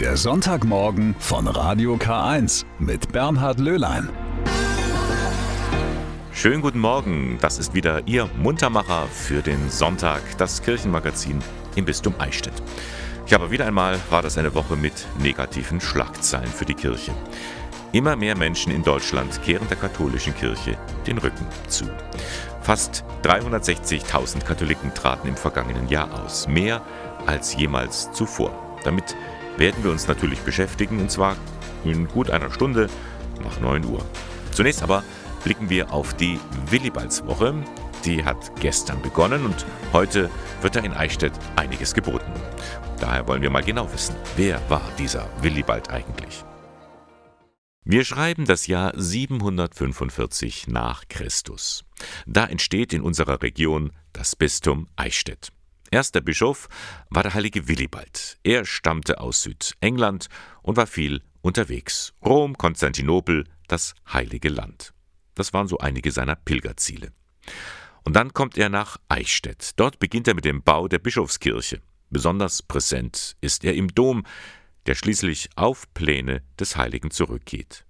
Der Sonntagmorgen von Radio K1 mit Bernhard Löhlein. Schönen guten Morgen, das ist wieder Ihr Muntermacher für den Sonntag, das Kirchenmagazin im Bistum Eichstätt. Ja, aber wieder einmal war das eine Woche mit negativen Schlagzeilen für die Kirche. Immer mehr Menschen in Deutschland kehren der katholischen Kirche den Rücken zu. Fast 360.000 Katholiken traten im vergangenen Jahr aus, mehr als jemals zuvor. Damit werden wir uns natürlich beschäftigen, und zwar in gut einer Stunde nach 9 Uhr. Zunächst aber blicken wir auf die Willibaldswoche. Die hat gestern begonnen und heute wird da in Eichstätt einiges geboten. Daher wollen wir mal genau wissen, wer war dieser Willibald eigentlich? Wir schreiben das Jahr 745 nach Christus. Da entsteht in unserer Region das Bistum Eichstätt. Erster Bischof war der heilige Willibald. Er stammte aus Südengland und war viel unterwegs. Rom, Konstantinopel, das heilige Land. Das waren so einige seiner Pilgerziele. Und dann kommt er nach Eichstätt. Dort beginnt er mit dem Bau der Bischofskirche. Besonders präsent ist er im Dom, der schließlich auf Pläne des Heiligen zurückgeht.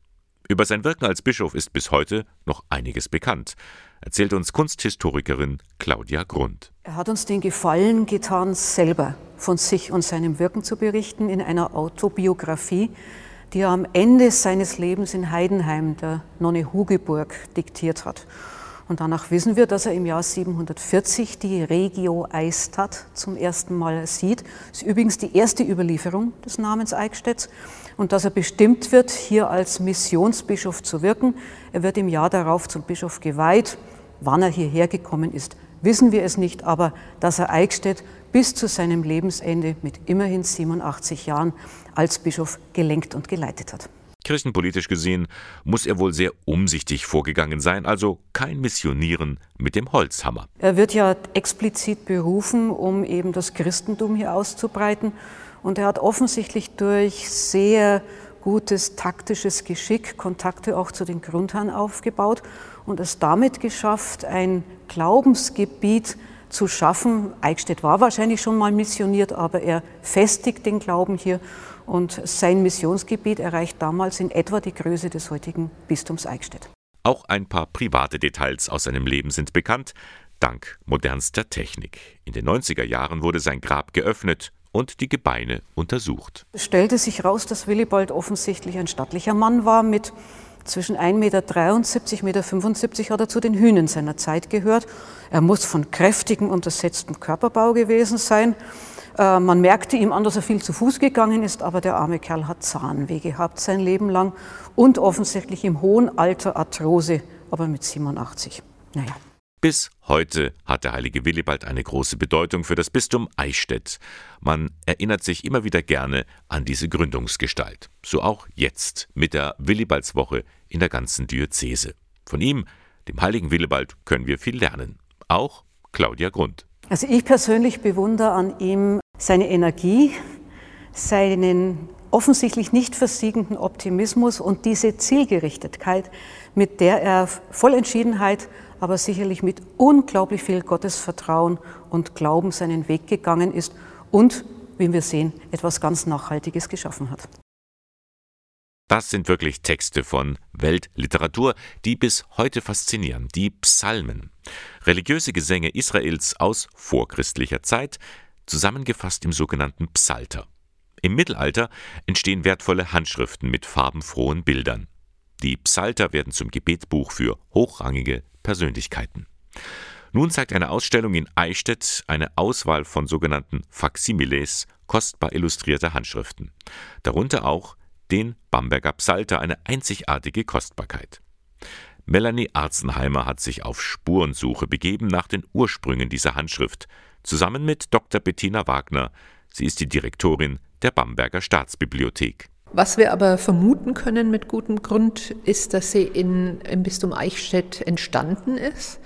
Über sein Wirken als Bischof ist bis heute noch einiges bekannt, erzählt uns Kunsthistorikerin Claudia Grund. Er hat uns den Gefallen getan, selber von sich und seinem Wirken zu berichten in einer Autobiografie, die er am Ende seines Lebens in Heidenheim, der Nonne Hugeburg, diktiert hat. Und danach wissen wir, dass er im Jahr 740 die Regio Eistadt zum ersten Mal sieht. Das ist übrigens die erste Überlieferung des Namens Eichstätts. Und dass er bestimmt wird, hier als Missionsbischof zu wirken. Er wird im Jahr darauf zum Bischof geweiht. Wann er hierher gekommen ist, wissen wir es nicht, aber dass er Eichstätt bis zu seinem Lebensende mit immerhin 87 Jahren als Bischof gelenkt und geleitet hat. Kirchenpolitisch gesehen muss er wohl sehr umsichtig vorgegangen sein, also kein Missionieren mit dem Holzhammer. Er wird ja explizit berufen, um eben das Christentum hier auszubreiten. Und er hat offensichtlich durch sehr gutes taktisches Geschick Kontakte auch zu den Grundherren aufgebaut und es damit geschafft, ein Glaubensgebiet zu schaffen. Eichstätt war wahrscheinlich schon mal missioniert, aber er festigt den Glauben hier und sein Missionsgebiet erreicht damals in etwa die Größe des heutigen Bistums Eichstätt. Auch ein paar private Details aus seinem Leben sind bekannt, dank modernster Technik. In den 90er Jahren wurde sein Grab geöffnet und die Gebeine untersucht. Es stellte sich raus, dass Willibald offensichtlich ein stattlicher Mann war mit zwischen 1,73 Meter, 1,75 Meter hat er zu den Hühnen seiner Zeit gehört. Er muss von kräftigem, untersetztem Körperbau gewesen sein. Äh, man merkte ihm an, dass er viel zu Fuß gegangen ist, aber der arme Kerl hat Zahnweh gehabt sein Leben lang und offensichtlich im hohen Alter Arthrose, aber mit 87. Naja. Bis heute hat der heilige Willibald eine große Bedeutung für das Bistum Eichstätt. Man erinnert sich immer wieder gerne an diese Gründungsgestalt. So auch jetzt mit der Willibaldswoche in der ganzen Diözese. Von ihm, dem heiligen Willibald, können wir viel lernen. Auch Claudia Grund. Also ich persönlich bewundere an ihm seine Energie, seinen offensichtlich nicht versiegenden Optimismus und diese Zielgerichtetkeit, mit der er voll Entschiedenheit, aber sicherlich mit unglaublich viel Gottesvertrauen und Glauben seinen Weg gegangen ist und, wie wir sehen, etwas ganz Nachhaltiges geschaffen hat. Das sind wirklich Texte von Weltliteratur, die bis heute faszinieren, die Psalmen. Religiöse Gesänge Israels aus vorchristlicher Zeit, zusammengefasst im sogenannten Psalter. Im Mittelalter entstehen wertvolle Handschriften mit farbenfrohen Bildern. Die Psalter werden zum Gebetbuch für hochrangige Persönlichkeiten. Nun zeigt eine Ausstellung in Eichstätt eine Auswahl von sogenannten Faximiles, kostbar illustrierter Handschriften. Darunter auch den Bamberger Psalter, eine einzigartige Kostbarkeit. Melanie Arzenheimer hat sich auf Spurensuche begeben nach den Ursprüngen dieser Handschrift, zusammen mit Dr. Bettina Wagner. Sie ist die Direktorin der Bamberger Staatsbibliothek. Was wir aber vermuten können mit gutem Grund, ist, dass sie in, im Bistum Eichstätt entstanden ist,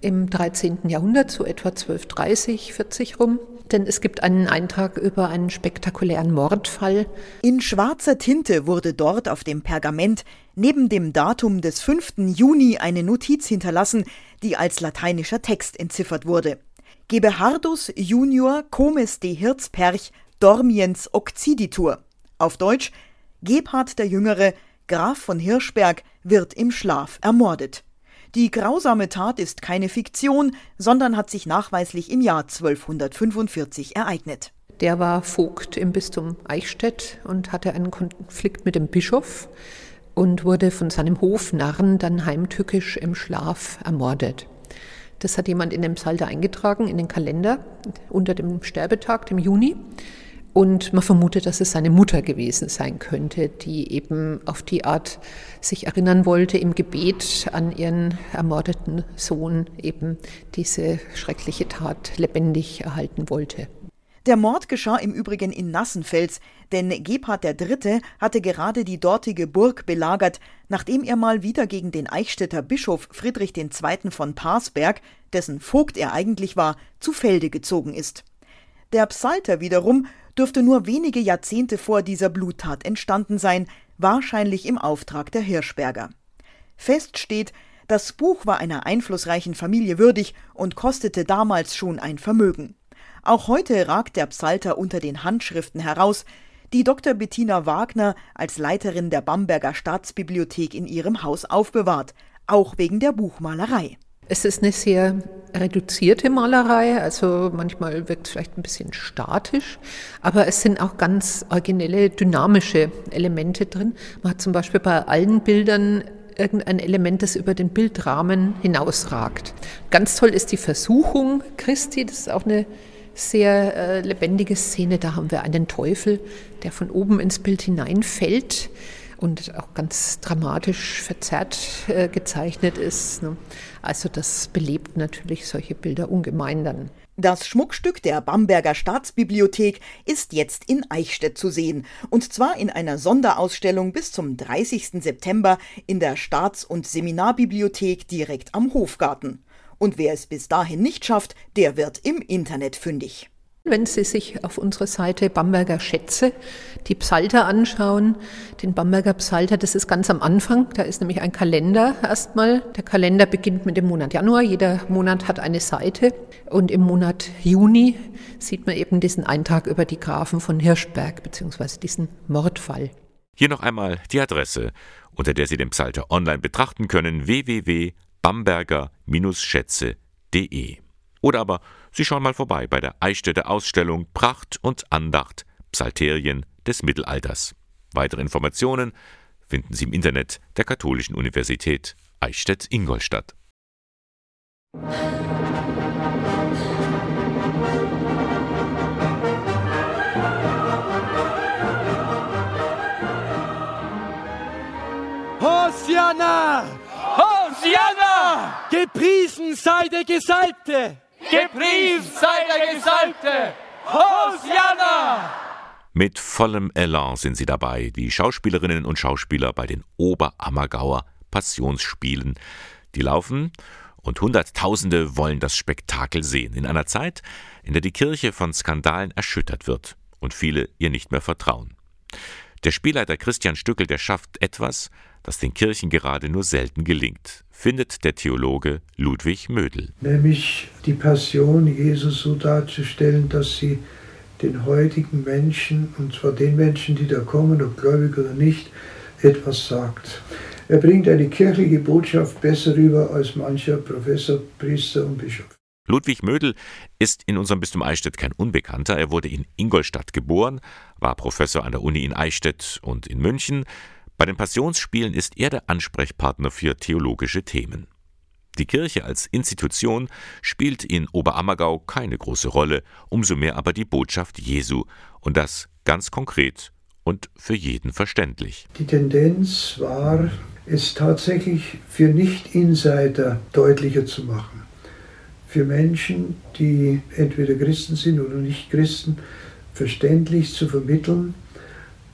im 13. Jahrhundert, so etwa 1230, 40 rum. Denn es gibt einen Eintrag über einen spektakulären Mordfall. In schwarzer Tinte wurde dort auf dem Pergament neben dem Datum des 5. Juni eine Notiz hinterlassen, die als lateinischer Text entziffert wurde. Gebehardus junior comes de Hirzperch dormiens occiditur. Auf Deutsch Gebhard der Jüngere, Graf von Hirschberg, wird im Schlaf ermordet. Die grausame Tat ist keine Fiktion, sondern hat sich nachweislich im Jahr 1245 ereignet. Der war Vogt im Bistum Eichstätt und hatte einen Konflikt mit dem Bischof und wurde von seinem Hofnarren dann heimtückisch im Schlaf ermordet. Das hat jemand in dem Psalter eingetragen, in den Kalender, unter dem Sterbetag, dem Juni. Und man vermutet, dass es seine Mutter gewesen sein könnte, die eben auf die Art sich erinnern wollte, im Gebet an ihren ermordeten Sohn eben diese schreckliche Tat lebendig erhalten wollte. Der Mord geschah im Übrigen in Nassenfels, denn Gebhard III. hatte gerade die dortige Burg belagert, nachdem er mal wieder gegen den Eichstätter Bischof Friedrich II. von Parsberg, dessen Vogt er eigentlich war, zu Felde gezogen ist. Der Psalter wiederum dürfte nur wenige Jahrzehnte vor dieser Bluttat entstanden sein, wahrscheinlich im Auftrag der Hirschberger. Fest steht, das Buch war einer einflussreichen Familie würdig und kostete damals schon ein Vermögen. Auch heute ragt der Psalter unter den Handschriften heraus, die Dr. Bettina Wagner als Leiterin der Bamberger Staatsbibliothek in ihrem Haus aufbewahrt, auch wegen der Buchmalerei. Es ist eine sehr reduzierte Malerei, also manchmal wirkt es vielleicht ein bisschen statisch, aber es sind auch ganz originelle, dynamische Elemente drin. Man hat zum Beispiel bei allen Bildern irgendein Element, das über den Bildrahmen hinausragt. Ganz toll ist die Versuchung Christi, das ist auch eine sehr äh, lebendige Szene. Da haben wir einen Teufel, der von oben ins Bild hineinfällt und auch ganz dramatisch verzerrt äh, gezeichnet ist. Ne? Also das belebt natürlich solche Bilder ungemein dann. Das Schmuckstück der Bamberger Staatsbibliothek ist jetzt in Eichstätt zu sehen, und zwar in einer Sonderausstellung bis zum 30. September in der Staats- und Seminarbibliothek direkt am Hofgarten. Und wer es bis dahin nicht schafft, der wird im Internet fündig. Wenn Sie sich auf unserer Seite Bamberger Schätze die Psalter anschauen, den Bamberger Psalter, das ist ganz am Anfang, da ist nämlich ein Kalender erstmal. Der Kalender beginnt mit dem Monat Januar, jeder Monat hat eine Seite und im Monat Juni sieht man eben diesen Eintrag über die Grafen von Hirschberg bzw. diesen Mordfall. Hier noch einmal die Adresse, unter der Sie den Psalter online betrachten können, www.bamberger-schätze.de. Oder aber Sie schauen mal vorbei bei der Eichstätter Ausstellung Pracht und Andacht Psalterien des Mittelalters. Weitere Informationen finden Sie im Internet der Katholischen Universität Eichstätt-Ingolstadt. Hosianna! Hosianna! Gepriesen sei der Gesalbte! Gepriesen sei der Gesalbte! Hosianna! Mit vollem Elan sind sie dabei, die Schauspielerinnen und Schauspieler bei den Oberammergauer Passionsspielen. Die laufen und Hunderttausende wollen das Spektakel sehen, in einer Zeit, in der die Kirche von Skandalen erschüttert wird und viele ihr nicht mehr vertrauen. Der Spielleiter Christian Stückel, der schafft etwas, das den Kirchen gerade nur selten gelingt, findet der Theologe Ludwig Mödel. Nämlich die Passion Jesus so darzustellen, dass sie den heutigen Menschen, und zwar den Menschen, die da kommen, ob gläubig oder nicht, etwas sagt. Er bringt eine kirchliche Botschaft besser rüber als mancher Professor, Priester und Bischof. Ludwig Mödel ist in unserem Bistum Eichstätt kein Unbekannter. Er wurde in Ingolstadt geboren, war Professor an der Uni in Eichstätt und in München, bei den Passionsspielen ist er der Ansprechpartner für theologische Themen. Die Kirche als Institution spielt in Oberammergau keine große Rolle, umso mehr aber die Botschaft Jesu und das ganz konkret und für jeden verständlich. Die Tendenz war, es tatsächlich für Nicht-Insider deutlicher zu machen. Für Menschen, die entweder Christen sind oder nicht Christen, verständlich zu vermitteln,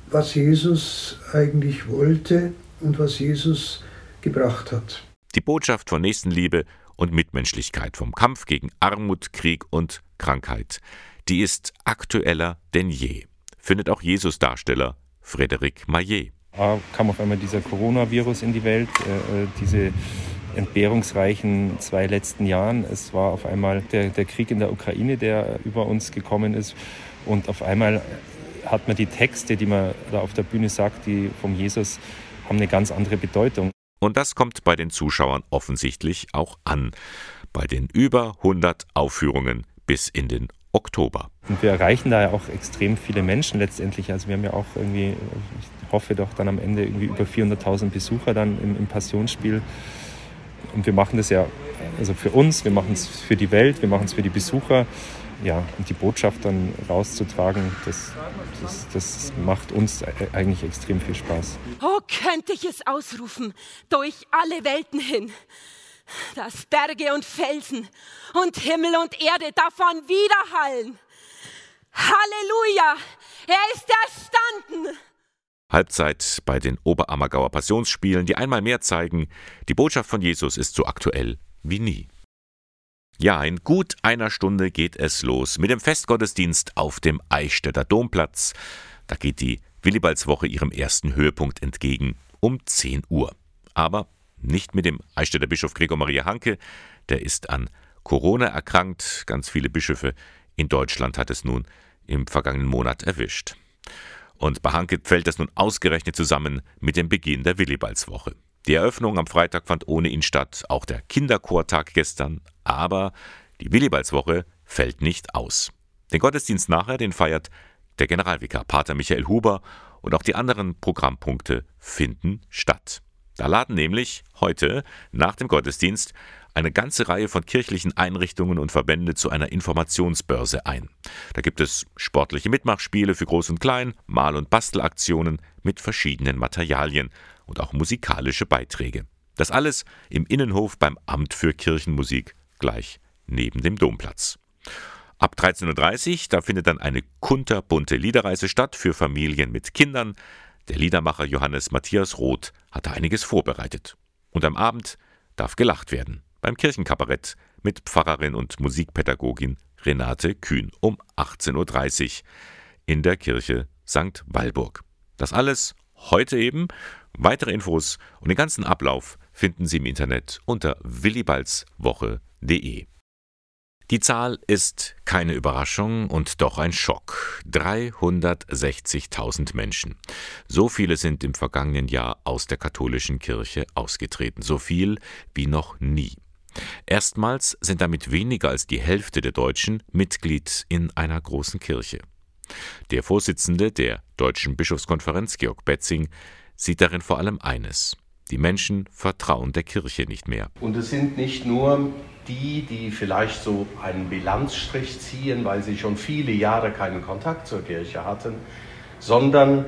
was Jesus eigentlich wollte und was Jesus gebracht hat. Die Botschaft von Nächstenliebe und Mitmenschlichkeit vom Kampf gegen Armut, Krieg und Krankheit, die ist aktueller denn je, findet auch Jesus-Darsteller Frédéric Maillet. Da kam auf einmal dieser Coronavirus in die Welt, äh, äh, diese entbehrungsreichen zwei letzten Jahren. Es war auf einmal der, der Krieg in der Ukraine, der über uns gekommen ist. Und auf einmal hat man die Texte, die man da auf der Bühne sagt, die vom Jesus, haben eine ganz andere Bedeutung. Und das kommt bei den Zuschauern offensichtlich auch an. Bei den über 100 Aufführungen bis in den Oktober. Und wir erreichen da ja auch extrem viele Menschen letztendlich. Also wir haben ja auch irgendwie, ich hoffe doch dann am Ende irgendwie über 400.000 Besucher dann im, im Passionsspiel. Und wir machen das ja also für uns, wir machen es für die Welt, wir machen es für die Besucher. Ja, und die Botschaft dann rauszutragen, das, das, das macht uns eigentlich extrem viel Spaß. Oh, könnte ich es ausrufen, durch alle Welten hin, dass Berge und Felsen und Himmel und Erde davon widerhallen. Halleluja, er ist erstanden. Halbzeit bei den Oberammergauer Passionsspielen, die einmal mehr zeigen, die Botschaft von Jesus ist so aktuell wie nie. Ja, in gut einer Stunde geht es los mit dem Festgottesdienst auf dem Eichstätter Domplatz. Da geht die Willibaldswoche ihrem ersten Höhepunkt entgegen um 10 Uhr. Aber nicht mit dem Eichstätter Bischof Gregor Maria Hanke, der ist an Corona erkrankt. Ganz viele Bischöfe in Deutschland hat es nun im vergangenen Monat erwischt. Und bei Hanke fällt das nun ausgerechnet zusammen mit dem Beginn der Willibaldswoche. Die Eröffnung am Freitag fand ohne ihn statt, auch der Kinderchortag gestern, aber die Willibaldswoche fällt nicht aus. Den Gottesdienst nachher, den feiert der Generalvikar Pater Michael Huber und auch die anderen Programmpunkte finden statt. Da laden nämlich heute nach dem Gottesdienst eine ganze Reihe von kirchlichen Einrichtungen und Verbände zu einer Informationsbörse ein. Da gibt es sportliche Mitmachspiele für Groß und Klein, Mal- und Bastelaktionen mit verschiedenen Materialien und auch musikalische Beiträge. Das alles im Innenhof beim Amt für Kirchenmusik gleich neben dem Domplatz. Ab 13.30 Uhr, da findet dann eine kunterbunte Liederreise statt für Familien mit Kindern. Der Liedermacher Johannes Matthias Roth hatte einiges vorbereitet. Und am Abend darf gelacht werden beim Kirchenkabarett mit Pfarrerin und Musikpädagogin Renate Kühn um 18.30 Uhr in der Kirche St. Walburg. Das alles heute eben. Weitere Infos und den ganzen Ablauf finden Sie im Internet unter willibaldswoche.de. Die Zahl ist keine Überraschung und doch ein Schock. 360.000 Menschen. So viele sind im vergangenen Jahr aus der katholischen Kirche ausgetreten. So viel wie noch nie. Erstmals sind damit weniger als die Hälfte der Deutschen Mitglied in einer großen Kirche. Der Vorsitzende der Deutschen Bischofskonferenz, Georg Betzing, sieht darin vor allem eines. Die Menschen vertrauen der Kirche nicht mehr. Und es sind nicht nur die, die vielleicht so einen Bilanzstrich ziehen, weil sie schon viele Jahre keinen Kontakt zur Kirche hatten, sondern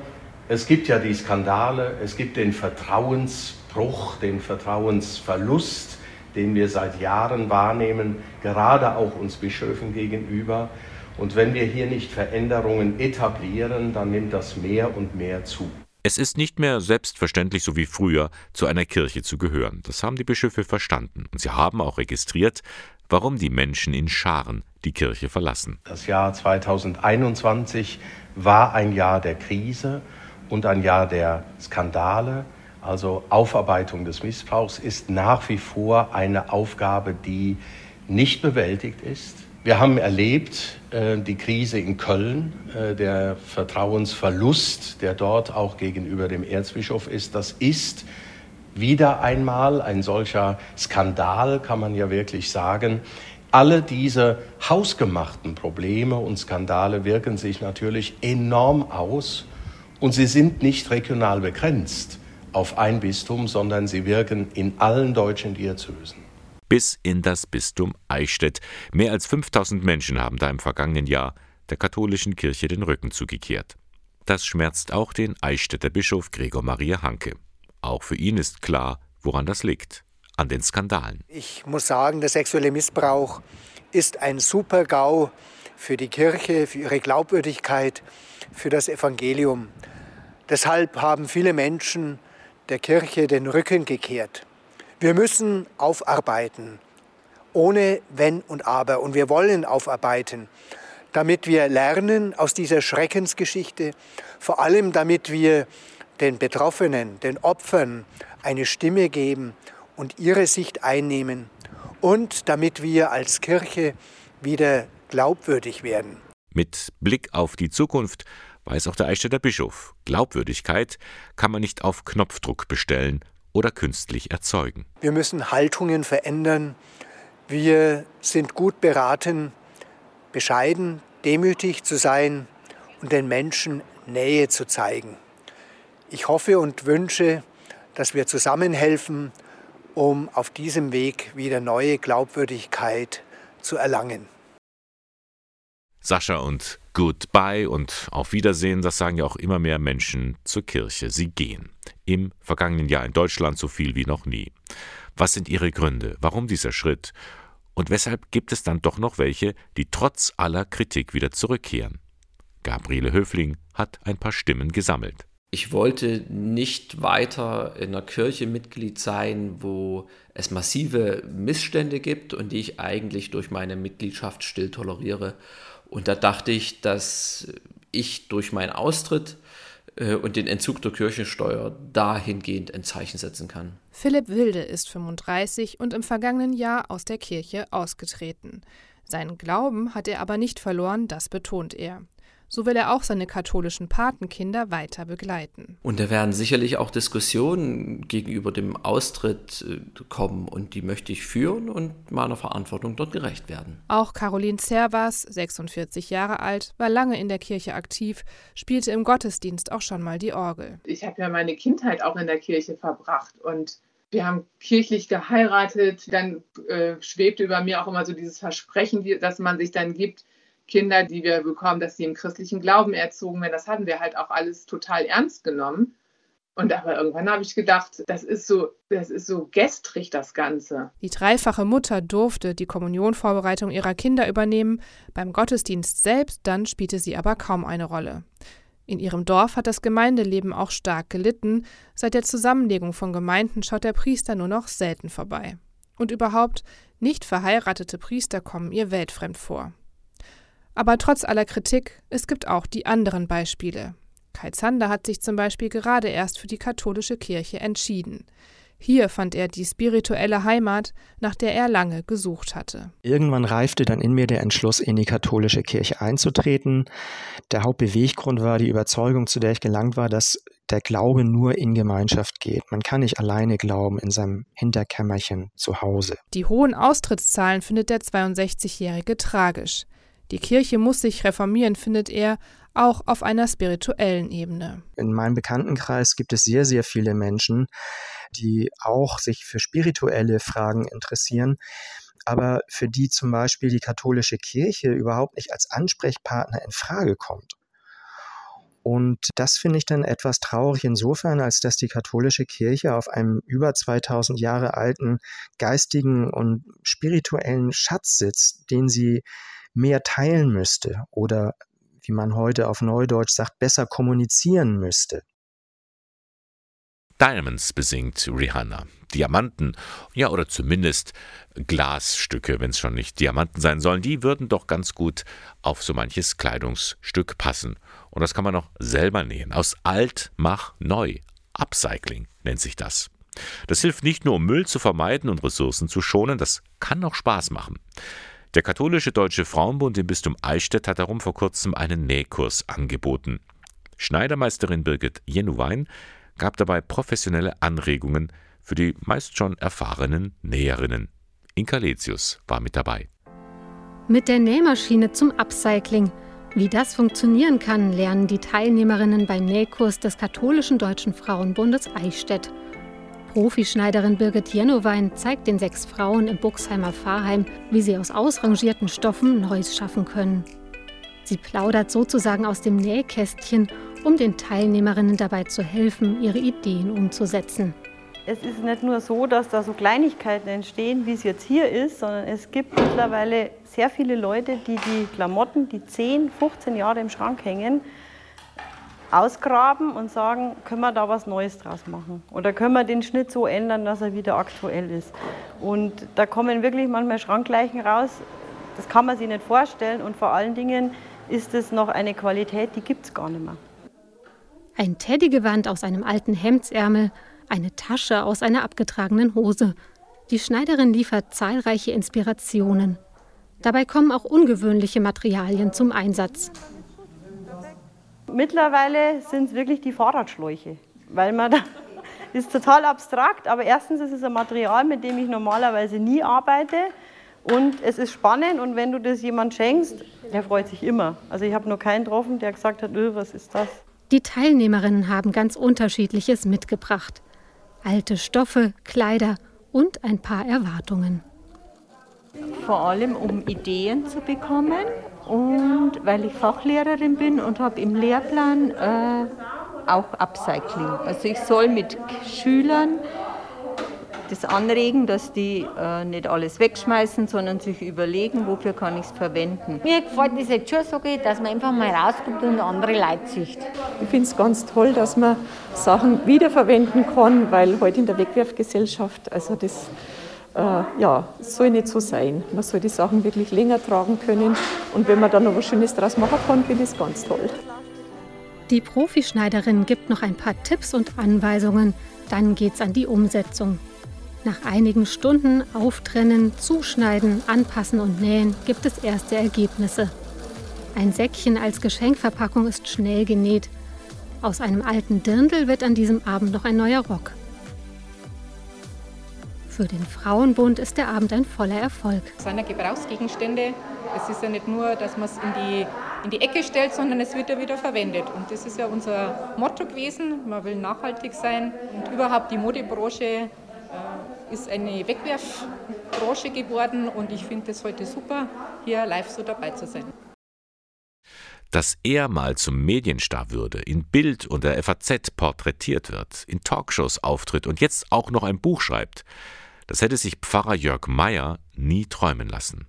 es gibt ja die Skandale, es gibt den Vertrauensbruch, den Vertrauensverlust, den wir seit Jahren wahrnehmen, gerade auch uns Bischöfen gegenüber. Und wenn wir hier nicht Veränderungen etablieren, dann nimmt das mehr und mehr zu. Es ist nicht mehr selbstverständlich, so wie früher, zu einer Kirche zu gehören. Das haben die Bischöfe verstanden. Und sie haben auch registriert, warum die Menschen in Scharen die Kirche verlassen. Das Jahr 2021 war ein Jahr der Krise und ein Jahr der Skandale. Also Aufarbeitung des Missbrauchs ist nach wie vor eine Aufgabe, die nicht bewältigt ist. Wir haben erlebt äh, die Krise in Köln, äh, der Vertrauensverlust, der dort auch gegenüber dem Erzbischof ist. Das ist wieder einmal ein solcher Skandal, kann man ja wirklich sagen. Alle diese hausgemachten Probleme und Skandale wirken sich natürlich enorm aus und sie sind nicht regional begrenzt auf ein Bistum, sondern sie wirken in allen deutschen Diözesen. Bis in das Bistum Eichstätt. Mehr als 5000 Menschen haben da im vergangenen Jahr der katholischen Kirche den Rücken zugekehrt. Das schmerzt auch den Eichstätter Bischof Gregor Maria Hanke. Auch für ihn ist klar, woran das liegt. An den Skandalen. Ich muss sagen, der sexuelle Missbrauch ist ein Super-GAU für die Kirche, für ihre Glaubwürdigkeit, für das Evangelium. Deshalb haben viele Menschen der Kirche den Rücken gekehrt. Wir müssen aufarbeiten, ohne Wenn und Aber. Und wir wollen aufarbeiten, damit wir lernen aus dieser Schreckensgeschichte, vor allem damit wir den Betroffenen, den Opfern eine Stimme geben und ihre Sicht einnehmen und damit wir als Kirche wieder glaubwürdig werden. Mit Blick auf die Zukunft weiß auch der Eichstätter Bischof. Glaubwürdigkeit kann man nicht auf Knopfdruck bestellen oder künstlich erzeugen. Wir müssen Haltungen verändern. Wir sind gut beraten, bescheiden, demütig zu sein und den Menschen Nähe zu zeigen. Ich hoffe und wünsche, dass wir zusammenhelfen, um auf diesem Weg wieder neue Glaubwürdigkeit zu erlangen. Sascha und Goodbye und auf Wiedersehen, das sagen ja auch immer mehr Menschen zur Kirche. Sie gehen. Im vergangenen Jahr in Deutschland so viel wie noch nie. Was sind Ihre Gründe? Warum dieser Schritt? Und weshalb gibt es dann doch noch welche, die trotz aller Kritik wieder zurückkehren? Gabriele Höfling hat ein paar Stimmen gesammelt. Ich wollte nicht weiter in einer Kirche Mitglied sein, wo es massive Missstände gibt und die ich eigentlich durch meine Mitgliedschaft still toleriere. Und da dachte ich, dass ich durch meinen Austritt äh, und den Entzug der Kirchensteuer dahingehend ein Zeichen setzen kann. Philipp Wilde ist 35 und im vergangenen Jahr aus der Kirche ausgetreten. Seinen Glauben hat er aber nicht verloren, das betont er. So will er auch seine katholischen Patenkinder weiter begleiten. Und da werden sicherlich auch Diskussionen gegenüber dem Austritt äh, kommen und die möchte ich führen und meiner Verantwortung dort gerecht werden. Auch Caroline Servas, 46 Jahre alt, war lange in der Kirche aktiv, spielte im Gottesdienst auch schon mal die Orgel. Ich habe ja meine Kindheit auch in der Kirche verbracht und wir haben kirchlich geheiratet. Dann äh, schwebte über mir auch immer so dieses Versprechen, das man sich dann gibt, Kinder, die wir bekommen, dass sie im christlichen Glauben erzogen werden. Das hatten wir halt auch alles total ernst genommen. Und aber irgendwann habe ich gedacht, das ist so, das ist so gestrig, das Ganze. Die dreifache Mutter durfte die Kommunionvorbereitung ihrer Kinder übernehmen, beim Gottesdienst selbst dann spielte sie aber kaum eine Rolle. In ihrem Dorf hat das Gemeindeleben auch stark gelitten. Seit der Zusammenlegung von Gemeinden schaut der Priester nur noch selten vorbei. Und überhaupt, nicht verheiratete Priester kommen ihr weltfremd vor. Aber trotz aller Kritik, es gibt auch die anderen Beispiele. Kai Zander hat sich zum Beispiel gerade erst für die katholische Kirche entschieden. Hier fand er die spirituelle Heimat, nach der er lange gesucht hatte. Irgendwann reifte dann in mir der Entschluss, in die katholische Kirche einzutreten. Der Hauptbeweggrund war die Überzeugung, zu der ich gelangt war, dass der Glaube nur in Gemeinschaft geht. Man kann nicht alleine glauben in seinem Hinterkämmerchen zu Hause. Die hohen Austrittszahlen findet der 62-Jährige tragisch. Die Kirche muss sich reformieren, findet er, auch auf einer spirituellen Ebene. In meinem Bekanntenkreis gibt es sehr, sehr viele Menschen, die auch sich für spirituelle Fragen interessieren, aber für die zum Beispiel die katholische Kirche überhaupt nicht als Ansprechpartner in Frage kommt. Und das finde ich dann etwas traurig insofern, als dass die katholische Kirche auf einem über 2000 Jahre alten geistigen und spirituellen Schatz sitzt, den sie mehr teilen müsste oder, wie man heute auf Neudeutsch sagt, besser kommunizieren müsste. Diamonds besingt Rihanna. Diamanten, ja, oder zumindest Glasstücke, wenn es schon nicht Diamanten sein sollen, die würden doch ganz gut auf so manches Kleidungsstück passen. Und das kann man auch selber nähen. Aus alt mach neu. Upcycling nennt sich das. Das hilft nicht nur, um Müll zu vermeiden und Ressourcen zu schonen, das kann auch Spaß machen. Der katholische Deutsche Frauenbund im Bistum Eichstätt hat darum vor kurzem einen Nähkurs angeboten. Schneidermeisterin Birgit Jenuwein gab dabei professionelle Anregungen für die meist schon erfahrenen Näherinnen. Inka Letius war mit dabei. Mit der Nähmaschine zum Upcycling. Wie das funktionieren kann, lernen die Teilnehmerinnen beim Nähkurs des Katholischen Deutschen Frauenbundes Eichstätt. Profischneiderin Birgit Jennowein zeigt den sechs Frauen im Buxheimer Pfarrheim, wie sie aus ausrangierten Stoffen Neues schaffen können. Sie plaudert sozusagen aus dem Nähkästchen, um den Teilnehmerinnen dabei zu helfen, ihre Ideen umzusetzen. Es ist nicht nur so, dass da so Kleinigkeiten entstehen, wie es jetzt hier ist, sondern es gibt mittlerweile sehr viele Leute, die die Klamotten, die 10, 15 Jahre im Schrank hängen, ausgraben und sagen, können wir da was Neues draus machen? Oder können wir den Schnitt so ändern, dass er wieder aktuell ist? Und da kommen wirklich manchmal Schrankleichen raus, das kann man sich nicht vorstellen und vor allen Dingen ist es noch eine Qualität, die gibt es gar nicht mehr. Ein Teddygewand aus einem alten Hemdsärmel, eine Tasche aus einer abgetragenen Hose. Die Schneiderin liefert zahlreiche Inspirationen. Dabei kommen auch ungewöhnliche Materialien zum Einsatz. Mittlerweile sind es wirklich die Fahrradschläuche, weil man da ist total abstrakt, aber erstens ist es ein Material, mit dem ich normalerweise nie arbeite und es ist spannend und wenn du das jemand schenkst, der freut sich immer. Also ich habe nur keinen getroffen, der gesagt hat, öh, was ist das? Die Teilnehmerinnen haben ganz unterschiedliches mitgebracht. Alte Stoffe, Kleider und ein paar Erwartungen. Vor allem um Ideen zu bekommen und weil ich Fachlehrerin bin und habe im Lehrplan äh, auch Upcycling. Also ich soll mit Schülern das anregen, dass die äh, nicht alles wegschmeißen, sondern sich überlegen, wofür kann ich es verwenden. Mir gefällt das jetzt schon so, dass man einfach mal rauskommt und andere Leute sieht. Ich finde es ganz toll, dass man Sachen wiederverwenden kann, weil heute in der Wegwerfgesellschaft, also das äh, ja, soll nicht so sein. Man soll die Sachen wirklich länger tragen können und wenn man dann noch was Schönes draus machen kann, finde ich es ganz toll. Die Profischneiderin gibt noch ein paar Tipps und Anweisungen, dann geht's an die Umsetzung. Nach einigen Stunden Auftrennen, Zuschneiden, Anpassen und Nähen gibt es erste Ergebnisse. Ein Säckchen als Geschenkverpackung ist schnell genäht. Aus einem alten Dirndl wird an diesem Abend noch ein neuer Rock. Für den Frauenbund ist der Abend ein voller Erfolg. Es sind ja Gebrauchsgegenstände. Es ist ja nicht nur, dass man es in die, in die Ecke stellt, sondern es wird ja wieder verwendet. Und das ist ja unser Motto gewesen. Man will nachhaltig sein. Und überhaupt die Modebranche äh, ist eine Wegwerfbranche geworden. Und ich finde es heute super, hier live so dabei zu sein. Dass er mal zum Medienstar würde, in Bild und der FAZ porträtiert wird, in Talkshows auftritt und jetzt auch noch ein Buch schreibt, das hätte sich Pfarrer Jörg Meyer nie träumen lassen.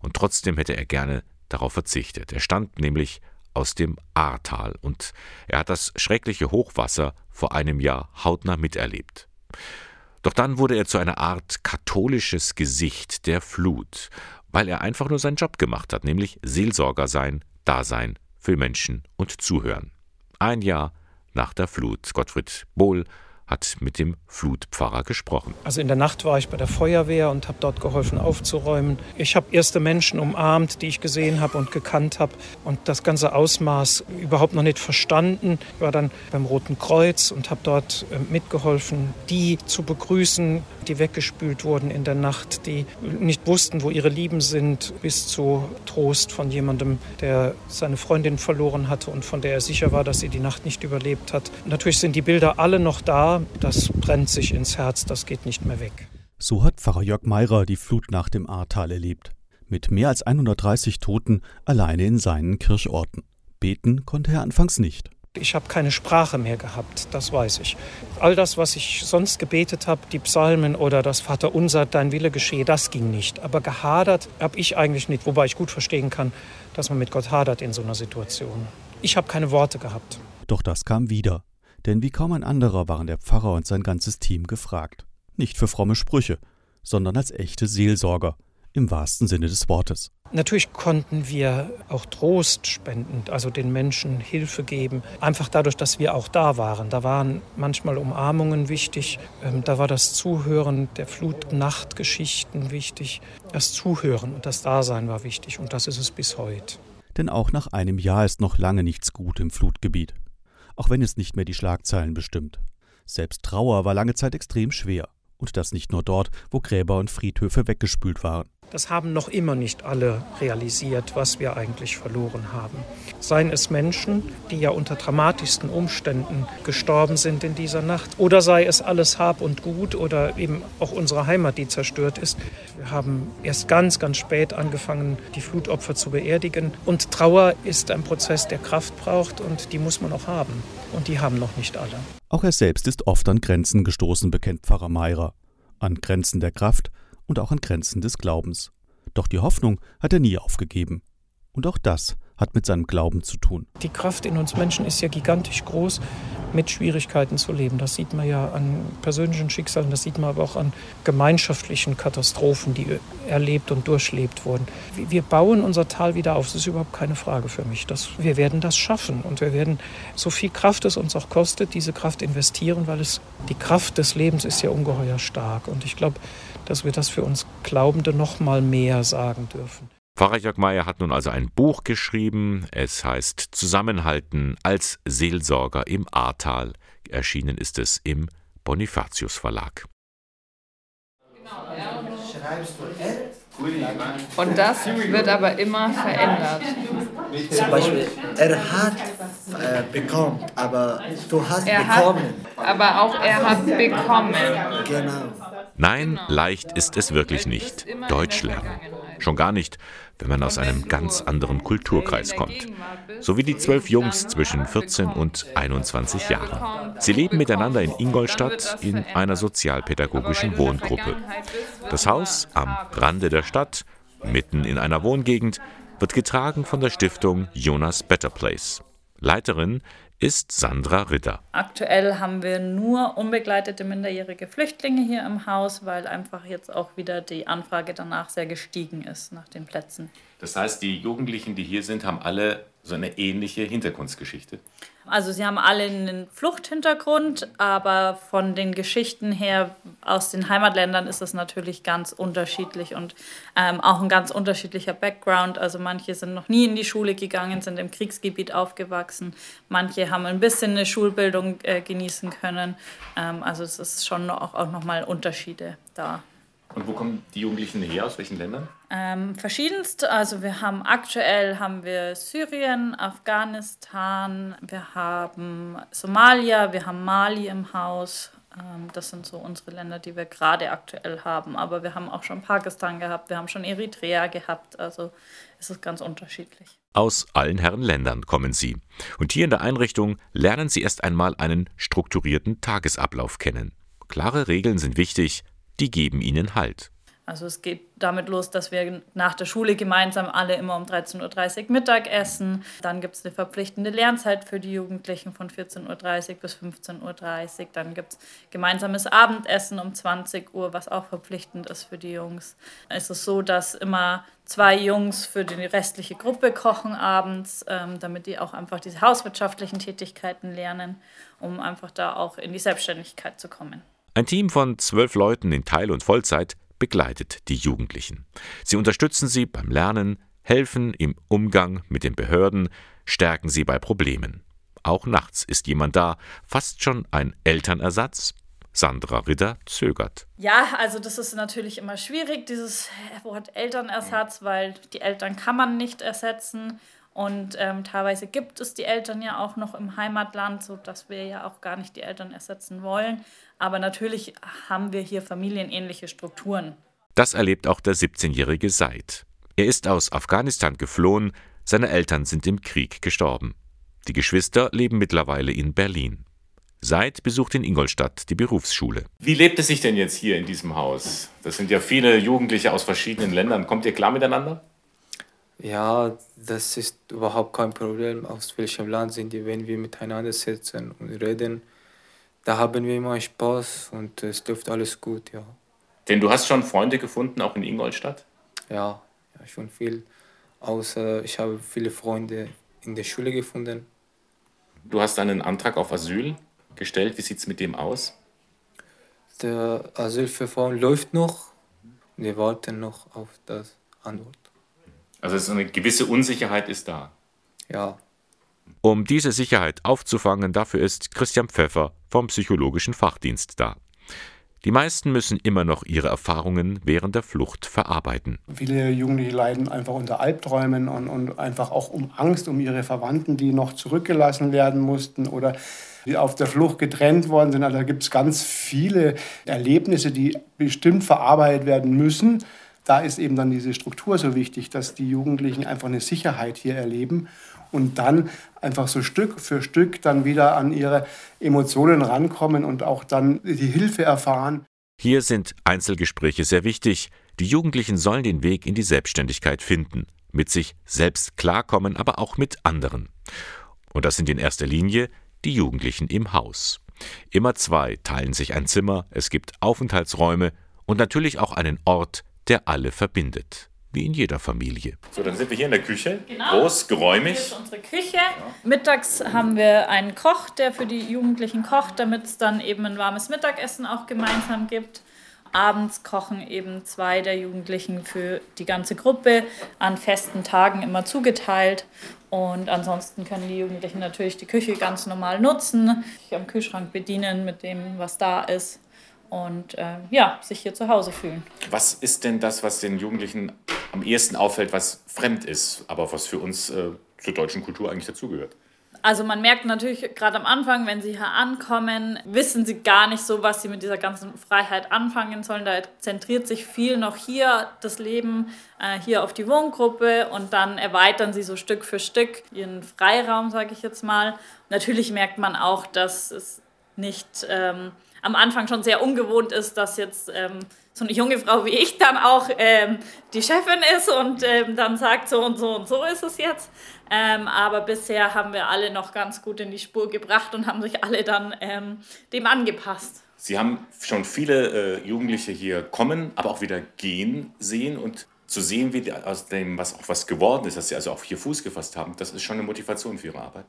Und trotzdem hätte er gerne darauf verzichtet. Er stammt nämlich aus dem Ahrtal und er hat das schreckliche Hochwasser vor einem Jahr hautnah miterlebt. Doch dann wurde er zu einer Art katholisches Gesicht der Flut, weil er einfach nur seinen Job gemacht hat, nämlich Seelsorger sein, Dasein für Menschen und Zuhören. Ein Jahr nach der Flut. Gottfried Bohl hat mit dem Flutpfarrer gesprochen. Also in der Nacht war ich bei der Feuerwehr und habe dort geholfen aufzuräumen. Ich habe erste Menschen umarmt, die ich gesehen habe und gekannt habe und das ganze Ausmaß überhaupt noch nicht verstanden. Ich war dann beim Roten Kreuz und habe dort äh, mitgeholfen, die zu begrüßen, die weggespült wurden in der Nacht, die nicht wussten, wo ihre Lieben sind, bis zu Trost von jemandem, der seine Freundin verloren hatte und von der er sicher war, dass sie die Nacht nicht überlebt hat. Natürlich sind die Bilder alle noch da. Das brennt sich ins Herz, das geht nicht mehr weg. So hat Pfarrer Jörg Meirer die Flut nach dem Ahrtal erlebt. Mit mehr als 130 Toten alleine in seinen Kirchorten. Beten konnte er anfangs nicht. Ich habe keine Sprache mehr gehabt, das weiß ich. All das, was ich sonst gebetet habe, die Psalmen oder das Vaterunser, dein Wille geschehe, das ging nicht. Aber gehadert habe ich eigentlich nicht, wobei ich gut verstehen kann, dass man mit Gott hadert in so einer Situation. Ich habe keine Worte gehabt. Doch das kam wieder. Denn wie kaum ein anderer waren der Pfarrer und sein ganzes Team gefragt. Nicht für fromme Sprüche, sondern als echte Seelsorger, im wahrsten Sinne des Wortes. Natürlich konnten wir auch Trost spenden, also den Menschen Hilfe geben, einfach dadurch, dass wir auch da waren. Da waren manchmal Umarmungen wichtig, ähm, da war das Zuhören der Flutnachtgeschichten wichtig, das Zuhören und das Dasein war wichtig und das ist es bis heute. Denn auch nach einem Jahr ist noch lange nichts gut im Flutgebiet, auch wenn es nicht mehr die Schlagzeilen bestimmt. Selbst Trauer war lange Zeit extrem schwer. Und das nicht nur dort, wo Gräber und Friedhöfe weggespült waren. Das haben noch immer nicht alle realisiert, was wir eigentlich verloren haben. Seien es Menschen, die ja unter dramatischsten Umständen gestorben sind in dieser Nacht, oder sei es alles Hab und Gut oder eben auch unsere Heimat, die zerstört ist. Wir haben erst ganz, ganz spät angefangen, die Flutopfer zu beerdigen. Und Trauer ist ein Prozess, der Kraft braucht und die muss man auch haben. Und die haben noch nicht alle. Auch er selbst ist oft an Grenzen gestoßen, bekennt Pfarrer Meirer. An Grenzen der Kraft und auch an Grenzen des Glaubens. Doch die Hoffnung hat er nie aufgegeben. Und auch das hat mit seinem Glauben zu tun. Die Kraft in uns Menschen ist ja gigantisch groß, mit Schwierigkeiten zu leben. Das sieht man ja an persönlichen Schicksalen, das sieht man aber auch an gemeinschaftlichen Katastrophen, die erlebt und durchlebt wurden. Wir bauen unser Tal wieder auf, das ist überhaupt keine Frage für mich. Das, wir werden das schaffen und wir werden so viel Kraft es uns auch kostet, diese Kraft investieren, weil es die Kraft des Lebens ist ja ungeheuer stark. Und ich glaube, dass wir das für uns Glaubende noch mal mehr sagen dürfen. Pfarrer Jörg Meyer hat nun also ein Buch geschrieben. Es heißt Zusammenhalten als Seelsorger im Ahrtal. Erschienen ist es im Bonifatius Verlag. Und das wird aber immer verändert. Zum Beispiel, er hat äh, bekommen, aber du hast er bekommen. Hat, aber auch er hat bekommen. Genau. Nein, leicht ist es wirklich nicht. Deutsch lernen. Schon gar nicht, wenn man aus einem ganz anderen Kulturkreis kommt. So wie die zwölf Jungs zwischen 14 und 21 Jahren. Sie leben miteinander in Ingolstadt in einer sozialpädagogischen Wohngruppe. Das Haus am Rande der Stadt, mitten in einer Wohngegend, wird getragen von der Stiftung Jonas Better Place. Leiterin ist Sandra Ritter. Aktuell haben wir nur unbegleitete minderjährige Flüchtlinge hier im Haus, weil einfach jetzt auch wieder die Anfrage danach sehr gestiegen ist nach den Plätzen. Das heißt, die Jugendlichen, die hier sind, haben alle so eine ähnliche Hintergrundgeschichte. Also sie haben alle einen Fluchthintergrund, aber von den Geschichten her aus den Heimatländern ist es natürlich ganz unterschiedlich und ähm, auch ein ganz unterschiedlicher Background. Also manche sind noch nie in die Schule gegangen, sind im Kriegsgebiet aufgewachsen, manche haben ein bisschen eine Schulbildung äh, genießen können. Ähm, also es ist schon auch, auch nochmal Unterschiede da. Und wo kommen die Jugendlichen her? Aus welchen Ländern? Ähm, verschiedenst. Also wir haben aktuell haben wir Syrien, Afghanistan, wir haben Somalia, wir haben Mali im Haus. Ähm, das sind so unsere Länder, die wir gerade aktuell haben. Aber wir haben auch schon Pakistan gehabt, wir haben schon Eritrea gehabt. Also es ist ganz unterschiedlich. Aus allen Herren Ländern kommen sie. Und hier in der Einrichtung lernen sie erst einmal einen strukturierten Tagesablauf kennen. Klare Regeln sind wichtig, die geben ihnen Halt. Also es geht damit los, dass wir nach der Schule gemeinsam alle immer um 13.30 Uhr Mittag essen. Dann gibt es eine verpflichtende Lernzeit für die Jugendlichen von 14.30 Uhr bis 15.30 Uhr. Dann gibt es gemeinsames Abendessen um 20 Uhr, was auch verpflichtend ist für die Jungs. Es ist so, dass immer zwei Jungs für die restliche Gruppe kochen abends, ähm, damit die auch einfach diese hauswirtschaftlichen Tätigkeiten lernen, um einfach da auch in die Selbstständigkeit zu kommen. Ein Team von zwölf Leuten in Teil- und Vollzeit begleitet die Jugendlichen. Sie unterstützen sie beim Lernen, helfen im Umgang mit den Behörden, stärken sie bei Problemen. Auch nachts ist jemand da, fast schon ein Elternersatz. Sandra Ritter zögert. Ja, also das ist natürlich immer schwierig, dieses Wort Elternersatz, weil die Eltern kann man nicht ersetzen. Und ähm, teilweise gibt es die Eltern ja auch noch im Heimatland, sodass wir ja auch gar nicht die Eltern ersetzen wollen. Aber natürlich haben wir hier familienähnliche Strukturen. Das erlebt auch der 17-jährige Said. Er ist aus Afghanistan geflohen, seine Eltern sind im Krieg gestorben. Die Geschwister leben mittlerweile in Berlin. Said besucht in Ingolstadt die Berufsschule. Wie lebt es sich denn jetzt hier in diesem Haus? Das sind ja viele Jugendliche aus verschiedenen Ländern. Kommt ihr klar miteinander? Ja, das ist überhaupt kein Problem. Aus welchem Land sind die, wenn wir miteinander sitzen und reden? Da haben wir immer Spaß und es läuft alles gut, ja. Denn du hast schon Freunde gefunden, auch in Ingolstadt? Ja, ja schon viel. Außer ich habe viele Freunde in der Schule gefunden. Du hast einen Antrag auf Asyl gestellt. Wie sieht es mit dem aus? Der Asylverfahren läuft noch. Wir warten noch auf das Antwort. Also eine gewisse Unsicherheit ist da. Ja. Um diese Sicherheit aufzufangen, dafür ist Christian Pfeffer vom psychologischen Fachdienst da. Die meisten müssen immer noch ihre Erfahrungen während der Flucht verarbeiten. Viele Jugendliche leiden einfach unter Albträumen und, und einfach auch um Angst um ihre Verwandten, die noch zurückgelassen werden mussten oder die auf der Flucht getrennt worden sind. Also da gibt es ganz viele Erlebnisse, die bestimmt verarbeitet werden müssen da ist eben dann diese Struktur so wichtig, dass die Jugendlichen einfach eine Sicherheit hier erleben und dann einfach so Stück für Stück dann wieder an ihre Emotionen rankommen und auch dann die Hilfe erfahren. Hier sind Einzelgespräche sehr wichtig. Die Jugendlichen sollen den Weg in die Selbstständigkeit finden, mit sich selbst klarkommen, aber auch mit anderen. Und das sind in erster Linie die Jugendlichen im Haus. Immer zwei teilen sich ein Zimmer, es gibt Aufenthaltsräume und natürlich auch einen Ort, der alle verbindet. Wie in jeder Familie. So, dann sind wir hier in der Küche. Genau. Groß, geräumig. Hier ist unsere Küche. Mittags haben wir einen Koch, der für die Jugendlichen kocht, damit es dann eben ein warmes Mittagessen auch gemeinsam gibt. Abends kochen eben zwei der Jugendlichen für die ganze Gruppe an festen Tagen immer zugeteilt. Und ansonsten können die Jugendlichen natürlich die Küche ganz normal nutzen, sich am Kühlschrank bedienen mit dem, was da ist und äh, ja, sich hier zu Hause fühlen. Was ist denn das, was den Jugendlichen am ehesten auffällt, was fremd ist, aber was für uns äh, zur deutschen Kultur eigentlich dazugehört? Also man merkt natürlich gerade am Anfang, wenn sie hier ankommen, wissen sie gar nicht so, was sie mit dieser ganzen Freiheit anfangen sollen. Da zentriert sich viel noch hier das Leben, äh, hier auf die Wohngruppe und dann erweitern sie so Stück für Stück ihren Freiraum, sage ich jetzt mal. Natürlich merkt man auch, dass es nicht ähm, am Anfang schon sehr ungewohnt ist, dass jetzt ähm, so eine junge Frau wie ich dann auch ähm, die Chefin ist und ähm, dann sagt, so und so und so ist es jetzt. Ähm, aber bisher haben wir alle noch ganz gut in die Spur gebracht und haben sich alle dann ähm, dem angepasst. Sie haben schon viele äh, Jugendliche hier kommen, aber auch wieder gehen sehen und zu sehen, wie aus dem, was auch was geworden ist, dass sie also auch hier Fuß gefasst haben, das ist schon eine Motivation für ihre Arbeit.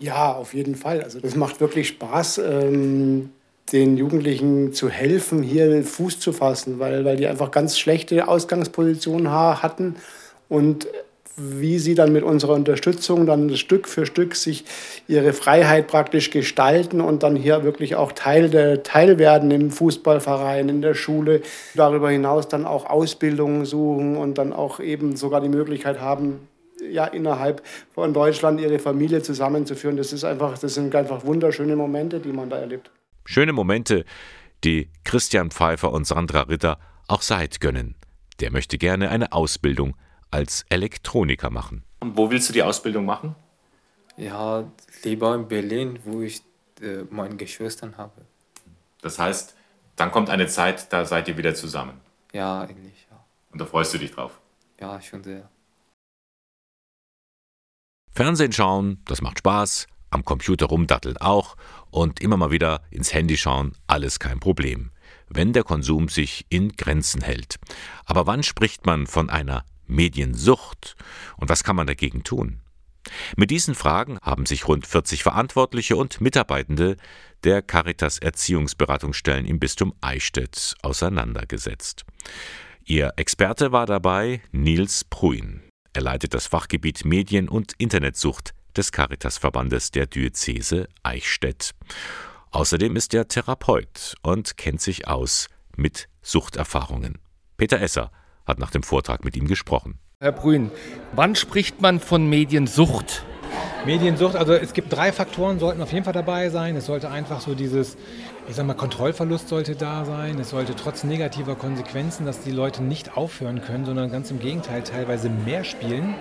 Ja, auf jeden Fall. Also das macht wirklich Spaß, ähm, den Jugendlichen zu helfen, hier Fuß zu fassen, weil, weil die einfach ganz schlechte Ausgangspositionen hatten und wie sie dann mit unserer Unterstützung dann Stück für Stück sich ihre Freiheit praktisch gestalten und dann hier wirklich auch Teil, der, Teil werden im Fußballverein, in der Schule, darüber hinaus dann auch Ausbildungen suchen und dann auch eben sogar die Möglichkeit haben, ja, innerhalb von Deutschland ihre Familie zusammenzuführen. Das, ist einfach, das sind einfach wunderschöne Momente, die man da erlebt. Schöne Momente, die Christian Pfeiffer und Sandra Ritter auch Seid gönnen. Der möchte gerne eine Ausbildung als Elektroniker machen. Wo willst du die Ausbildung machen? Ja, lieber in Berlin, wo ich äh, meine Geschwistern habe. Das heißt, dann kommt eine Zeit, da seid ihr wieder zusammen. Ja, eigentlich, ja. Und da freust du dich drauf? Ja, schon sehr. Fernsehen schauen, das macht Spaß, am Computer rumdatteln auch und immer mal wieder ins Handy schauen, alles kein Problem, wenn der Konsum sich in Grenzen hält. Aber wann spricht man von einer Mediensucht und was kann man dagegen tun? Mit diesen Fragen haben sich rund 40 Verantwortliche und Mitarbeitende der Caritas Erziehungsberatungsstellen im Bistum Eichstätt auseinandergesetzt. Ihr Experte war dabei Nils Pruin. Er leitet das Fachgebiet Medien- und Internetsucht des Caritasverbandes der Diözese Eichstätt. Außerdem ist er Therapeut und kennt sich aus mit Suchterfahrungen. Peter Esser hat nach dem Vortrag mit ihm gesprochen. Herr Brün, wann spricht man von Mediensucht? Mediensucht, also es gibt drei Faktoren, sollten auf jeden Fall dabei sein. Es sollte einfach so dieses, ich sag mal, Kontrollverlust sollte da sein. Es sollte trotz negativer Konsequenzen, dass die Leute nicht aufhören können, sondern ganz im Gegenteil teilweise mehr spielen.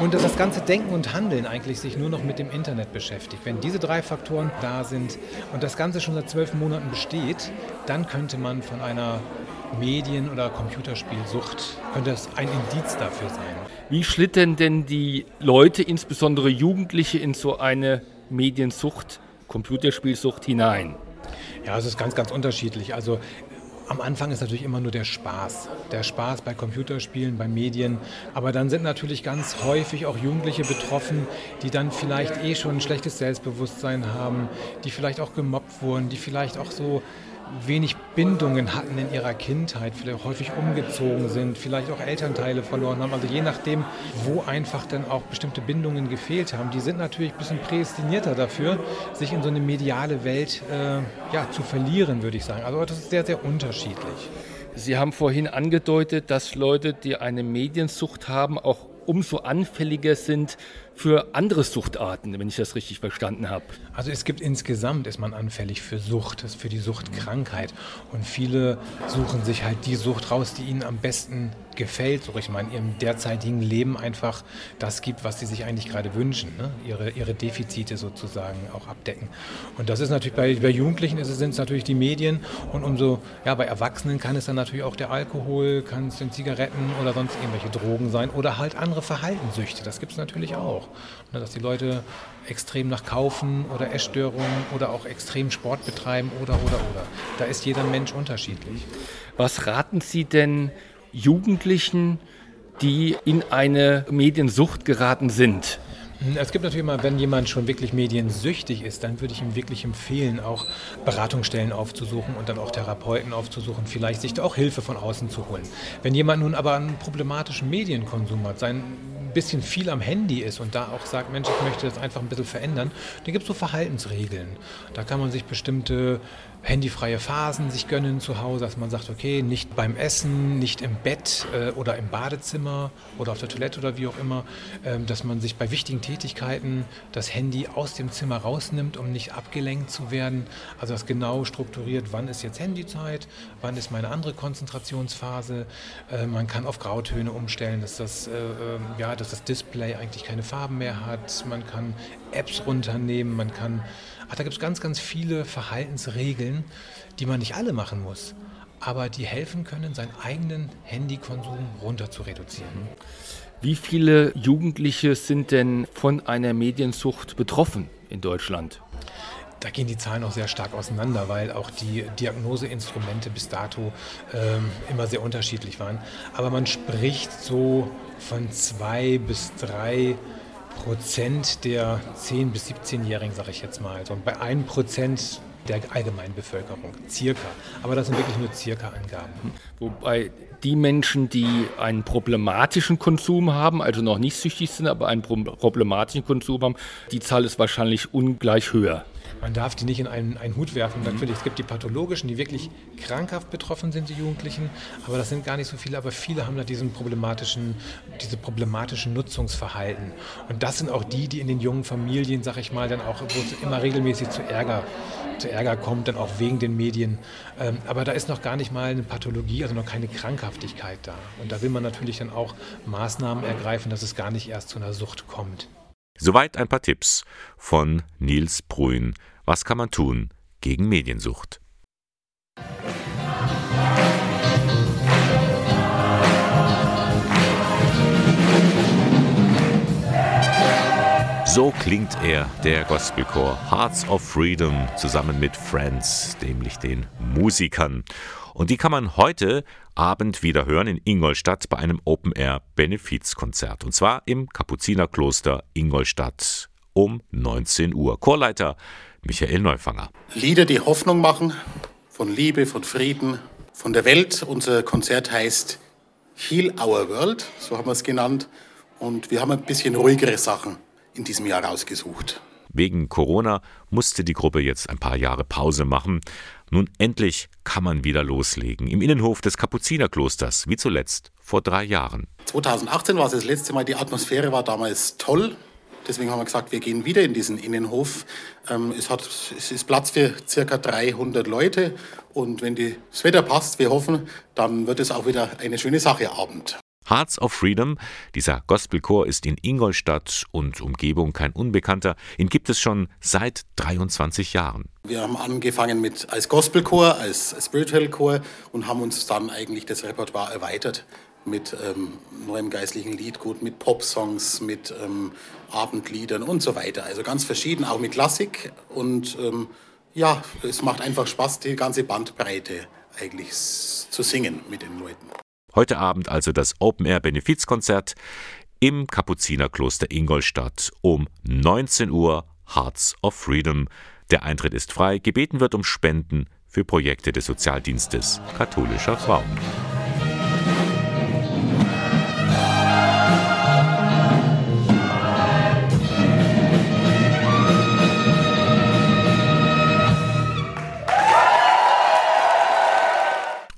Und dass das ganze Denken und Handeln eigentlich sich nur noch mit dem Internet beschäftigt. Wenn diese drei Faktoren da sind und das Ganze schon seit zwölf Monaten besteht, dann könnte man von einer Medien- oder Computerspielsucht, könnte das ein Indiz dafür sein. Wie schlittern denn die Leute, insbesondere Jugendliche, in so eine Mediensucht, Computerspielsucht hinein? Ja, es ist ganz, ganz unterschiedlich. Also am Anfang ist natürlich immer nur der Spaß. Der Spaß bei Computerspielen, bei Medien. Aber dann sind natürlich ganz häufig auch Jugendliche betroffen, die dann vielleicht eh schon ein schlechtes Selbstbewusstsein haben, die vielleicht auch gemobbt wurden, die vielleicht auch so wenig Bindungen hatten in ihrer Kindheit, vielleicht häufig umgezogen sind, vielleicht auch Elternteile verloren haben. Also je nachdem, wo einfach dann auch bestimmte Bindungen gefehlt haben, die sind natürlich ein bisschen prädestinierter dafür, sich in so eine mediale Welt äh, ja, zu verlieren, würde ich sagen. Also das ist sehr, sehr unterschiedlich. Sie haben vorhin angedeutet, dass Leute, die eine Mediensucht haben, auch umso anfälliger sind für andere Suchtarten, wenn ich das richtig verstanden habe. Also es gibt insgesamt, ist man anfällig für Sucht, für die Suchtkrankheit. Und viele suchen sich halt die Sucht raus, die ihnen am besten gefällt, so ich meine, in ihrem derzeitigen Leben einfach das gibt, was sie sich eigentlich gerade wünschen, ne? ihre, ihre Defizite sozusagen auch abdecken. Und das ist natürlich bei, bei Jugendlichen sind es natürlich die Medien und umso, ja, bei Erwachsenen kann es dann natürlich auch der Alkohol, kann es den Zigaretten oder sonst irgendwelche Drogen sein oder halt andere Verhaltenssüchte, das gibt es natürlich auch. Ne? Dass die Leute extrem nach Kaufen oder Essstörungen oder auch extrem Sport betreiben oder, oder, oder. Da ist jeder Mensch unterschiedlich. Was raten Sie denn Jugendlichen, die in eine Mediensucht geraten sind? Es gibt natürlich immer, wenn jemand schon wirklich mediensüchtig ist, dann würde ich ihm wirklich empfehlen, auch Beratungsstellen aufzusuchen und dann auch Therapeuten aufzusuchen, vielleicht sich da auch Hilfe von außen zu holen. Wenn jemand nun aber einen problematischen Medienkonsum hat, sein bisschen viel am Handy ist und da auch sagt, Mensch, ich möchte das einfach ein bisschen verändern, dann gibt es so Verhaltensregeln. Da kann man sich bestimmte handyfreie Phasen sich gönnen zu Hause, dass man sagt, okay, nicht beim Essen, nicht im Bett äh, oder im Badezimmer oder auf der Toilette oder wie auch immer, äh, dass man sich bei wichtigen Tätigkeiten das Handy aus dem Zimmer rausnimmt, um nicht abgelenkt zu werden. Also das genau strukturiert, wann ist jetzt Handyzeit, wann ist meine andere Konzentrationsphase. Äh, man kann auf Grautöne umstellen, dass das, äh, ähm, ja, dass das Display eigentlich keine Farben mehr hat. Man kann Apps runternehmen, man kann Ach, da gibt es ganz, ganz viele Verhaltensregeln, die man nicht alle machen muss, aber die helfen können, seinen eigenen Handykonsum runter zu reduzieren. Wie viele Jugendliche sind denn von einer Mediensucht betroffen in Deutschland? Da gehen die Zahlen auch sehr stark auseinander, weil auch die Diagnoseinstrumente bis dato ähm, immer sehr unterschiedlich waren. Aber man spricht so von zwei bis drei Prozent der 10- bis 17-Jährigen, sage ich jetzt mal. Und bei 1 Prozent der allgemeinen Bevölkerung, circa. Aber das sind wirklich nur circa Angaben. Wobei die Menschen, die einen problematischen Konsum haben, also noch nicht süchtig sind, aber einen problematischen Konsum haben, die Zahl ist wahrscheinlich ungleich höher man darf die nicht in einen, einen Hut werfen. Mhm. Natürlich, es gibt die pathologischen, die wirklich krankhaft betroffen sind, die Jugendlichen, aber das sind gar nicht so viele, aber viele haben da diesen problematischen, diese problematischen Nutzungsverhalten. Und das sind auch die, die in den jungen Familien, sag ich mal, dann auch, wo es immer regelmäßig zu Ärger zu Ärger kommt, dann auch wegen den Medien. Ähm, aber da ist noch gar nicht mal eine Pathologie, also noch keine Krankhaftigkeit da. Und da will man natürlich dann auch Maßnahmen ergreifen, dass es gar nicht erst zu einer Sucht kommt. Soweit ein paar Tipps von Nils Bruin. Was kann man tun gegen Mediensucht? So klingt er, der Gospelchor Hearts of Freedom, zusammen mit Friends, nämlich den Musikern. Und die kann man heute Abend wieder hören in Ingolstadt bei einem Open-Air-Benefizkonzert. Und zwar im Kapuzinerkloster Ingolstadt um 19 Uhr. Chorleiter Michael Neufanger. Lieder, die Hoffnung machen, von Liebe, von Frieden, von der Welt. Unser Konzert heißt Heal Our World, so haben wir es genannt. Und wir haben ein bisschen ruhigere Sachen in diesem Jahr ausgesucht. Wegen Corona musste die Gruppe jetzt ein paar Jahre Pause machen. Nun endlich kann man wieder loslegen. Im Innenhof des Kapuzinerklosters, wie zuletzt vor drei Jahren. 2018 war es das letzte Mal, die Atmosphäre war damals toll. Deswegen haben wir gesagt, wir gehen wieder in diesen Innenhof. Ähm, es, hat, es ist Platz für circa 300 Leute und wenn das Wetter passt, wir hoffen, dann wird es auch wieder eine schöne Sache Abend. Hearts of Freedom, dieser Gospelchor ist in Ingolstadt und Umgebung kein Unbekannter. Ihn gibt es schon seit 23 Jahren. Wir haben angefangen mit als Gospelchor, als Spiritual Chor und haben uns dann eigentlich das Repertoire erweitert mit ähm, neuem geistlichen Liedgut, mit Popsongs, mit ähm, Abendliedern und so weiter. Also ganz verschieden, auch mit Klassik. Und ähm, ja, es macht einfach Spaß, die ganze Bandbreite eigentlich zu singen mit den Leuten. Heute Abend also das Open-Air-Benefizkonzert im Kapuzinerkloster Ingolstadt um 19 Uhr Hearts of Freedom. Der Eintritt ist frei. Gebeten wird um Spenden für Projekte des Sozialdienstes katholischer Frauen.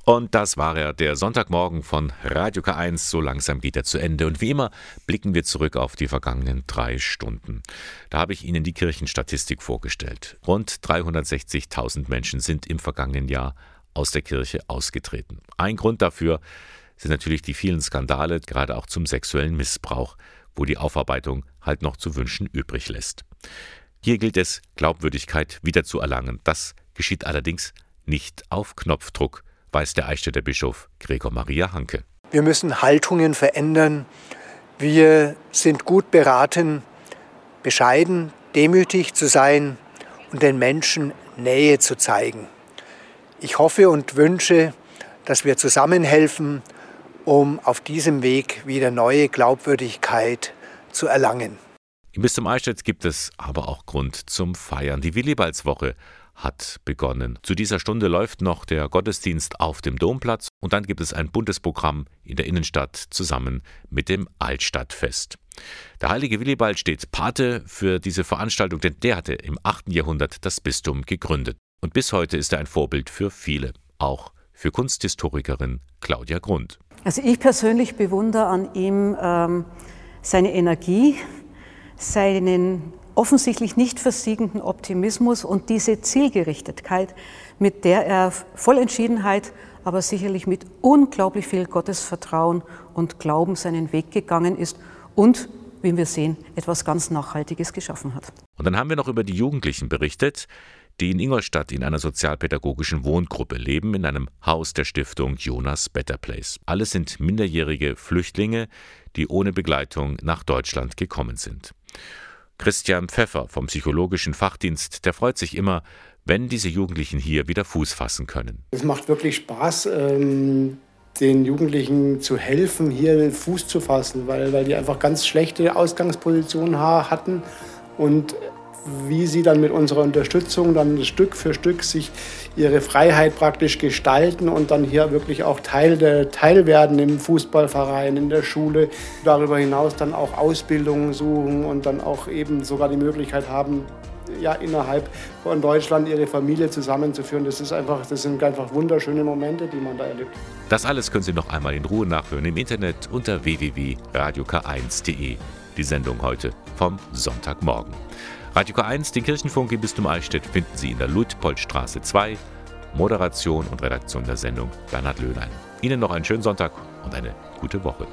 Und das war er, der Sonntagmorgen von Radio K1. So langsam geht er zu Ende. Und wie immer blicken wir zurück auf die vergangenen drei Stunden. Da habe ich Ihnen die Kirchenstatistik vorgestellt. Rund 360.000 Menschen sind im vergangenen Jahr aus der Kirche ausgetreten. Ein Grund dafür sind natürlich die vielen Skandale, gerade auch zum sexuellen Missbrauch, wo die Aufarbeitung halt noch zu wünschen übrig lässt. Hier gilt es, Glaubwürdigkeit wiederzuerlangen. Das geschieht allerdings nicht auf Knopfdruck weiß der Eichstätter Bischof Gregor Maria Hanke. Wir müssen Haltungen verändern. Wir sind gut beraten, bescheiden, demütig zu sein und den Menschen Nähe zu zeigen. Ich hoffe und wünsche, dass wir zusammenhelfen, um auf diesem Weg wieder neue Glaubwürdigkeit zu erlangen. Im Bistum Eichstätt gibt es aber auch Grund zum Feiern. Die Willibaldswoche hat begonnen. Zu dieser Stunde läuft noch der Gottesdienst auf dem Domplatz und dann gibt es ein buntes Programm in der Innenstadt zusammen mit dem Altstadtfest. Der heilige Willibald steht Pate für diese Veranstaltung, denn der hatte im 8. Jahrhundert das Bistum gegründet. Und bis heute ist er ein Vorbild für viele, auch für Kunsthistorikerin Claudia Grund. Also ich persönlich bewundere an ihm ähm, seine Energie, seinen offensichtlich nicht versiegenden Optimismus und diese Zielgerichtetheit, mit der er voll Entschiedenheit, aber sicherlich mit unglaublich viel Gottesvertrauen und Glauben seinen Weg gegangen ist und, wie wir sehen, etwas ganz Nachhaltiges geschaffen hat. Und dann haben wir noch über die Jugendlichen berichtet, die in Ingolstadt in einer sozialpädagogischen Wohngruppe leben, in einem Haus der Stiftung Jonas Better Place. Alles sind minderjährige Flüchtlinge, die ohne Begleitung nach Deutschland gekommen sind. Christian Pfeffer vom psychologischen Fachdienst, der freut sich immer, wenn diese Jugendlichen hier wieder Fuß fassen können. Es macht wirklich Spaß, ähm, den Jugendlichen zu helfen, hier Fuß zu fassen, weil, weil die einfach ganz schlechte Ausgangspositionen hatten und wie sie dann mit unserer Unterstützung dann Stück für Stück sich ihre Freiheit praktisch gestalten und dann hier wirklich auch Teil, der, Teil werden im Fußballverein, in der Schule. Darüber hinaus dann auch Ausbildungen suchen und dann auch eben sogar die Möglichkeit haben, ja, innerhalb von Deutschland ihre Familie zusammenzuführen. Das, ist einfach, das sind einfach wunderschöne Momente, die man da erlebt. Das alles können Sie noch einmal in Ruhe nachhören im Internet unter www.radiok1.de. Die Sendung heute vom Sonntagmorgen. Radio K1, den Kirchenfunk im Bistum Eichstätt, finden Sie in der Luitpoldstraße 2. Moderation und Redaktion der Sendung Bernhard Löhlein. Ihnen noch einen schönen Sonntag und eine gute Woche.